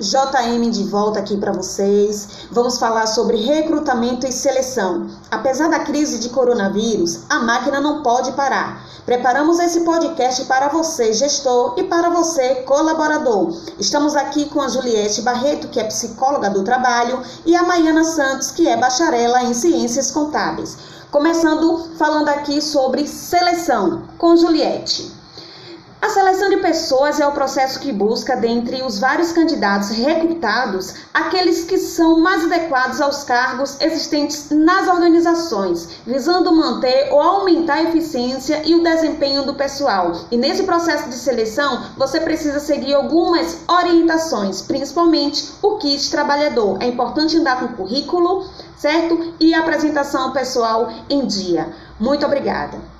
JM de volta aqui para vocês. Vamos falar sobre recrutamento e seleção. Apesar da crise de coronavírus, a máquina não pode parar. Preparamos esse podcast para você, gestor, e para você, colaborador. Estamos aqui com a Juliette Barreto, que é psicóloga do trabalho, e a Maiana Santos, que é bacharela em ciências contábeis. Começando falando aqui sobre seleção com Juliette. A seleção de pessoas é o processo que busca, dentre os vários candidatos recrutados, aqueles que são mais adequados aos cargos existentes nas organizações, visando manter ou aumentar a eficiência e o desempenho do pessoal. E nesse processo de seleção, você precisa seguir algumas orientações, principalmente o kit trabalhador. É importante andar com currículo, certo? E apresentação pessoal em dia. Muito obrigada.